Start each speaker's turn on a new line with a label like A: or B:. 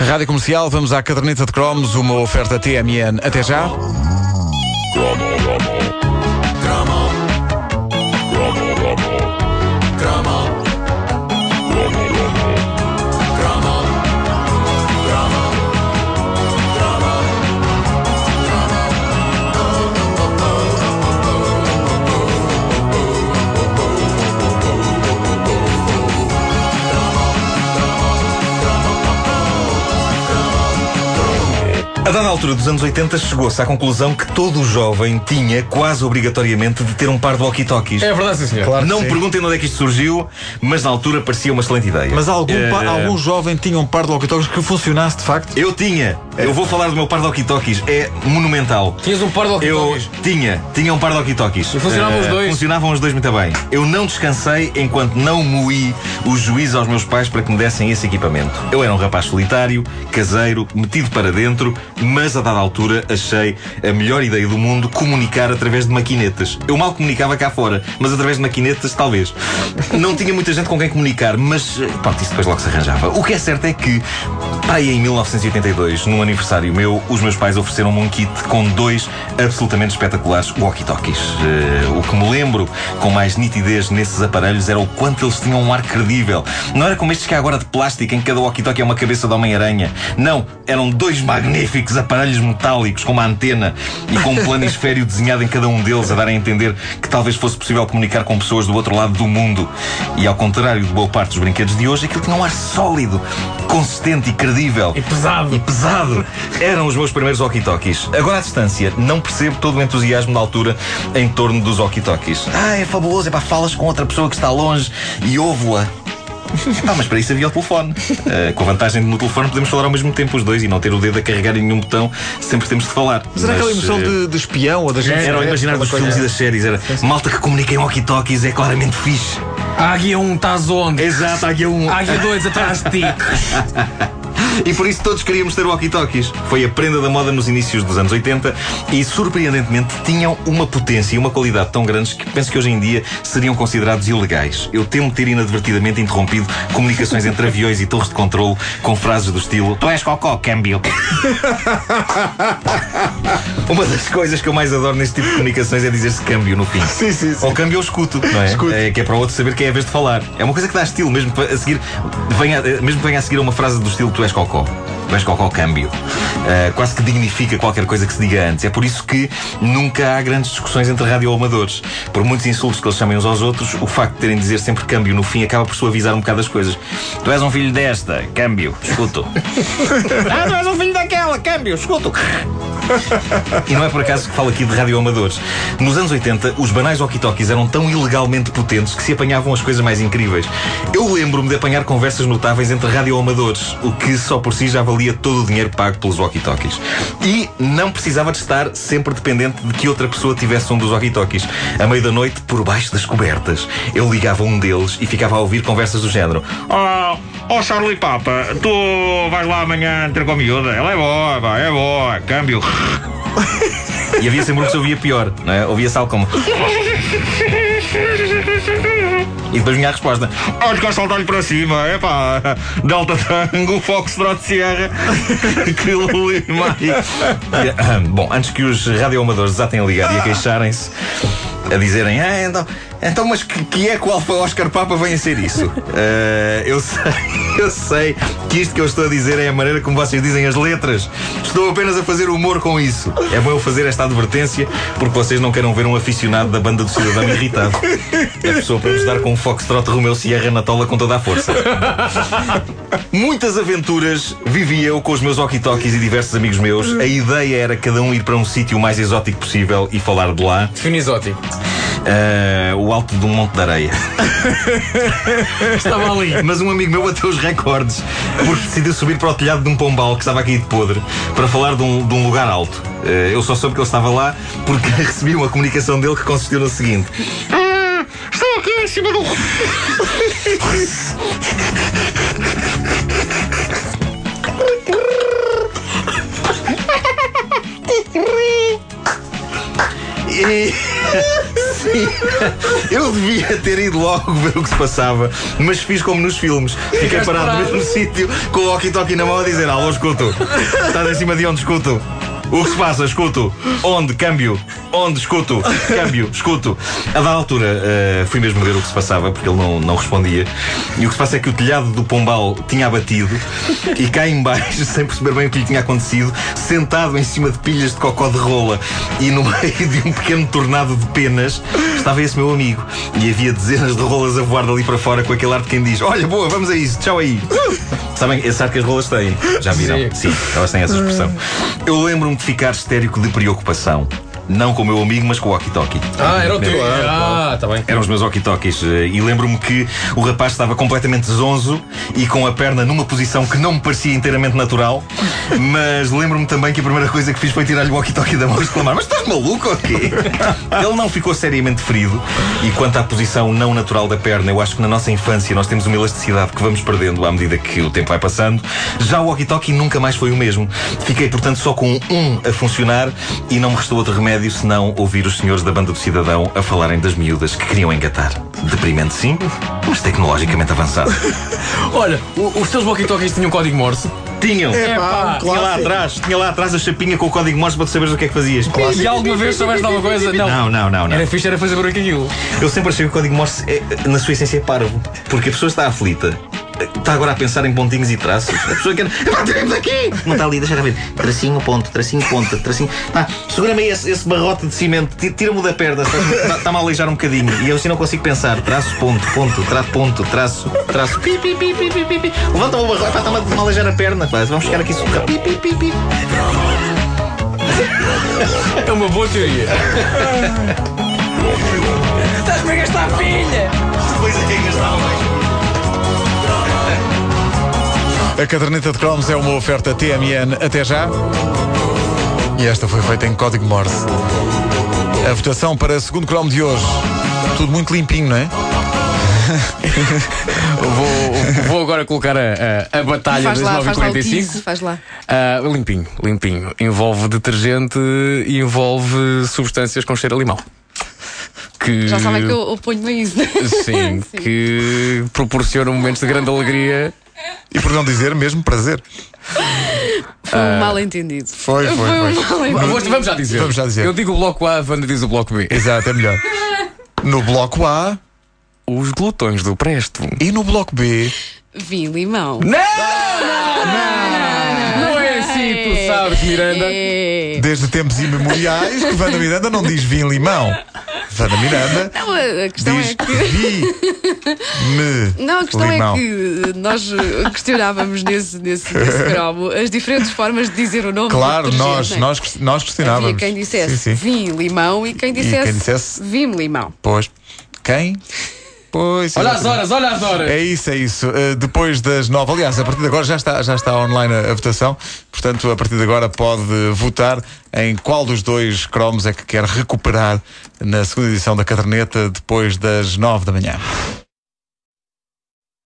A: Rádio Comercial, vamos à caderneta de cromos, uma oferta TMN. Até já.
B: A dada altura dos anos 80 chegou-se à conclusão que todo jovem tinha quase obrigatoriamente de ter um par de walkie-talkies.
C: É verdade, sim, senhor.
A: Claro
B: Não
A: sim.
B: perguntem de onde é que isto surgiu, mas na altura parecia uma excelente ideia.
A: Mas algum, pa-
B: Eh,
A: algum jovem tinha um par de walkie-talkies que funcionasse de facto?
B: Eu tinha. Eu vou falar do meu par de walkie-talkies. É monumental.
C: Tinhas um par de
B: Eu
C: walkie-talkies.
B: tinha, tinha um par de walkie-talkies.
C: E funcionavam os
B: Eh,
C: dois?
B: Funcionavam os dois muito bem. Eu não descansei enquanto não moí o juízo aos meus pais para que me dessem esse equipamento. Eu era um rapaz solitário, caseiro, metido para dentro, mas a dada altura achei a melhor ideia do mundo comunicar através de maquinetas. Eu mal comunicava cá fora, mas através de maquinetas, talvez. Não tinha muita gente com quem comunicar, mas eh, pronto, isso depois logo se arranjava. O que é certo é que, pá, aí em 1982, num aniversário meu, os meus pais ofereceram-me um kit com dois absolutamente espetaculares walkie-talkies. Eh, o que me lembro com mais nitidez nesses aparelhos era o quanto eles tinham um ar credível. Não era como estes que há agora de plástico, em que cada walkie-talkie é uma cabeça de Homem-Aranha. Não, eram dois magníficos aparelhos metálicos com uma antena e com um planisfério desenhado em cada um deles, a dar a entender que talvez fosse possível comunicar com pessoas do outro lado do mundo. E ao contrário de boa parte dos brinquedos de hoje, aquilo tinha um ar sólido, consistente e credível.
C: E pesado.
B: E pesado. Eram os meus primeiros walkie-talkies. Agora à distância, não percebo todo o entusiasmo da altura em torno dos walkie-talkies. Ah, é fabuloso, é pá, falas com outra pessoa que está longe e ouve-a. Ah, mas para isso havia o telefone. Eh, com a vantagem de no telefone podemos falar ao mesmo tempo os dois e não ter o dedo a carregar em nenhum botão sempre que temos de falar.
A: Mas era aquela emoção
B: eh,
A: de, de espião ou da gente.
B: Era o imaginar dos filmes e das séries. Era malta que comunica em walkie-talkies é claramente fixe.
C: A águia 1 estás onde?
B: Exato, há aqui um.
C: A águia 2 atrás de ti.
B: E por isso todos queríamos ter walkie-talkies. Foi a prenda da moda nos inícios dos anos 80 e, surpreendentemente, tinham uma potência e uma qualidade tão grandes que penso que hoje em dia seriam considerados ilegais. Eu temo ter inadvertidamente interrompido comunicações entre aviões e torres de controle com frases do estilo Tu és cocó, câmbio. Uma das coisas que eu mais adoro neste tipo de comunicações é dizer-se câmbio no fim.
A: Sim, sim, sim.
B: Ou câmbio eu escuto, não é?
A: Escuto.
B: É que é para o outro saber que é a vez de falar. É uma coisa que dá estilo, mesmo que a seguir venha, mesmo que venha a seguir a uma frase do estilo tu és cocó. És cocó câmbio. Ah, quase que dignifica qualquer coisa que se diga antes. É por isso que nunca há grandes discussões entre radioamadores. Por muitos insultos que eles chamem uns aos outros, o facto de terem de dizer sempre câmbio no fim acaba por suavizar um bocado as coisas. Tu és um filho desta, câmbio, escuto. ah, tu és um filho câmbio, escuto. E não é por acaso que falo aqui de radioamadores. Nos anos 80, os banais walkie-talkies eram tão ilegalmente potentes que se apanhavam as coisas mais incríveis. Eu lembro-me de apanhar conversas notáveis entre radioamadores, o que só por si já valia todo o dinheiro pago pelos walkie-talkies. E não precisava de estar sempre dependente de que outra pessoa tivesse um dos walkie-talkies. À meia da noite, por baixo das cobertas, eu ligava um deles e ficava a ouvir conversas do género. Oh, oh Charlie Papa, tu vais lá amanhã ter com a miúda? Ela é boa, pá, é boa, câmbio. E havia sempre um que se ouvia pior, não é? Ouvia-se algo como. E depois vinha a resposta: Olha, cá saltar-lhe para cima, é pá, Delta Tango, Foxtrot Sierra, Kilo Lima. Bom, antes que os radioamadores desatem a ligar e a queixarem-se, a dizerem: Ah, então, então mas que, que é que o Alfa Oscar Papa vem a ser isso? Eh, eu sei, eu sei que isto que eu estou a dizer é a maneira como vocês dizem as letras. Estou apenas a fazer humor com isso. É bom eu fazer esta advertência porque vocês não queiram ver um aficionado da banda do cidadão irritado. A pessoa para nos dar com um Foxtrot Romeu Sierra na tola com toda a força. Muitas aventuras vivi eu com os meus walkie-talkies e diversos amigos meus. A ideia era cada um ir para um sítio o mais exótico possível e falar de lá.
C: Define exótico.
B: Ah, o alto de um monte de areia.
C: Estava ali.
B: Mas um amigo meu bateu os recordes porque decidiu subir para o telhado de um pombal que estava aqui de podre para falar de um, de um lugar alto. Eh, eu só soube que ele estava lá porque recebi uma comunicação dele que consistiu no seguinte: "Ah, Estou aqui em cima do. E. Eu devia ter ido logo ver o que se passava, mas fiz como nos filmes. Fiquei parado no mesmo sítio, com o walkie-talkie na mão a dizer: Alô, escuto. Estás em cima de onde escuto? O que se passa? Escuto. Onde? Câmbio. Onde? Escuto. Câmbio. Escuto. A da altura uh, fui mesmo ver o que se passava, porque ele não, não respondia. E o que se passa é que o telhado do Pombal tinha abatido e cá embaixo, sem perceber bem o que lhe tinha acontecido, sentado em cima de pilhas de cocó de rola e no meio de um pequeno tornado de penas, estava esse meu amigo. E havia dezenas de rolas a voar dali para fora com aquele ar de quem diz: Olha, boa, vamos a isso, tchau aí. Sabem, esse ar que as rolas têm. Já viram?
C: Sim.
B: Sim, elas têm essa expressão. Eu lembro-me de ficar histérico de preocupação. Não com o meu amigo, mas com o walkie-talkie.
C: Ah, era o teu. Ah, tá bem.
B: Eram os meus walkie-talkies e lembro-me que o rapaz estava completamente zonzo e com a perna numa posição que não me parecia inteiramente natural, mas lembro-me também que a primeira coisa que fiz foi tirar-lhe o walkie-talkie da mão e exclamar: Mas estás maluco ou quê? Ele não ficou seriamente ferido e quanto à posição não natural da perna, eu acho que na nossa infância nós temos uma elasticidade que vamos perdendo à medida que o tempo vai passando. Já o walkie-talkie nunca mais foi o mesmo. Fiquei, portanto, só com um a funcionar e não me restou outro remédio senão ouvir os senhores da banda do Cidadão a falarem das miúdas que queriam engatar. Deprimente, sim, mas tecnologicamente avançado.
C: Olha, o- os teus walkie-talkies tinham código Morse.
B: Tinham!
C: Epá,
B: Tinha lá atrás, tinha lá atrás a chapinha com o código Morse para tu saberes o que é que fazias.
C: E alguma vez soubeste alguma coisa? Não.
B: Não, não, não, não.
C: Era fixe, era fazer barulho com aquilo.
B: Eu sempre achei que o código Morse, é, na sua essência, é parvo. Porque a pessoa está aflita. Está agora a pensar em pontinhos e traços. A pessoa quer. Epá, tiremos aqui! Não está ali, deixa cá ver. Tracinho, ponto, tracinho, ponta, tracinho. Pá, segura-me aí esse, esse barrote de cimento, ti- tira-me da perna, está- está-me a aleijar um bocadinho. E eu assim não consigo pensar. Traço, ponto, ponto, tra, ponto, traço, traço. Pi, pi, pi, pi, pi, pi. Levanta-me o barrote, está-me a- aleijar a perna. Pá, vamos chegar aqui sucar. Pi, pi, pi, pi.
C: É uma boa teoria. A
A: caderneta de cromos é uma oferta TMN até já. E esta foi feita em código Morse. A votação para o segundo cromo de hoje. Tudo muito limpinho, não é?
C: Vou, vou agora colocar a, a, a batalha
D: Faz
C: das
D: lá, faz lá o
C: 9h45.
D: tease, faz lá.
C: Ah, limpinho, limpinho. Envolve detergente e envolve substâncias com cheiro a limão. Que,
D: Já sabem que eu oponho-me a isso.
C: Sim, que proporcionam momentos de grande alegria.
A: E por não dizer mesmo prazer.
D: Foi um mal entendido.
A: Foi, foi,
D: um
A: foi.
D: mal entendido.
C: Vamos, vamos já dizer.
A: Vamos já dizer.
C: Eu digo o bloco A, a Wanda diz o bloco B.
A: Exato, é melhor. No bloco A
C: Os glutões do Presto.
A: e no bloco B.
D: Vinho limão.
C: Não! Não é assim, tu sabes, Miranda.
D: É.
A: Desde tempos imemoriais que Wanda Miranda não diz vinho limão. Wanda Miranda
D: Não, a questão
A: diz
D: é que.
A: vi me
D: Não, a questão
A: limão.
D: é que nós questionávamos nesse, nesse, nesse cromo as diferentes formas de dizer o nome
A: Claro, nós,
D: detergente,
A: nós, nós
D: Havia
A: questionávamos.
D: quem dissesse
A: Sim, sim.
D: vinho limão e quem dissesse,
A: quem dissesse-
D: vinho limão.
A: Pois. Quem? Pois.
C: Olha as horas, olha as horas.
A: É isso, é isso. Uh, depois das nove, aliás, a partir de agora já está, já está online a, a votação, portanto, a partir de agora pode votar em qual dos dois cromos é que quer recuperar na segunda edição da caderneta depois das nove da manhã.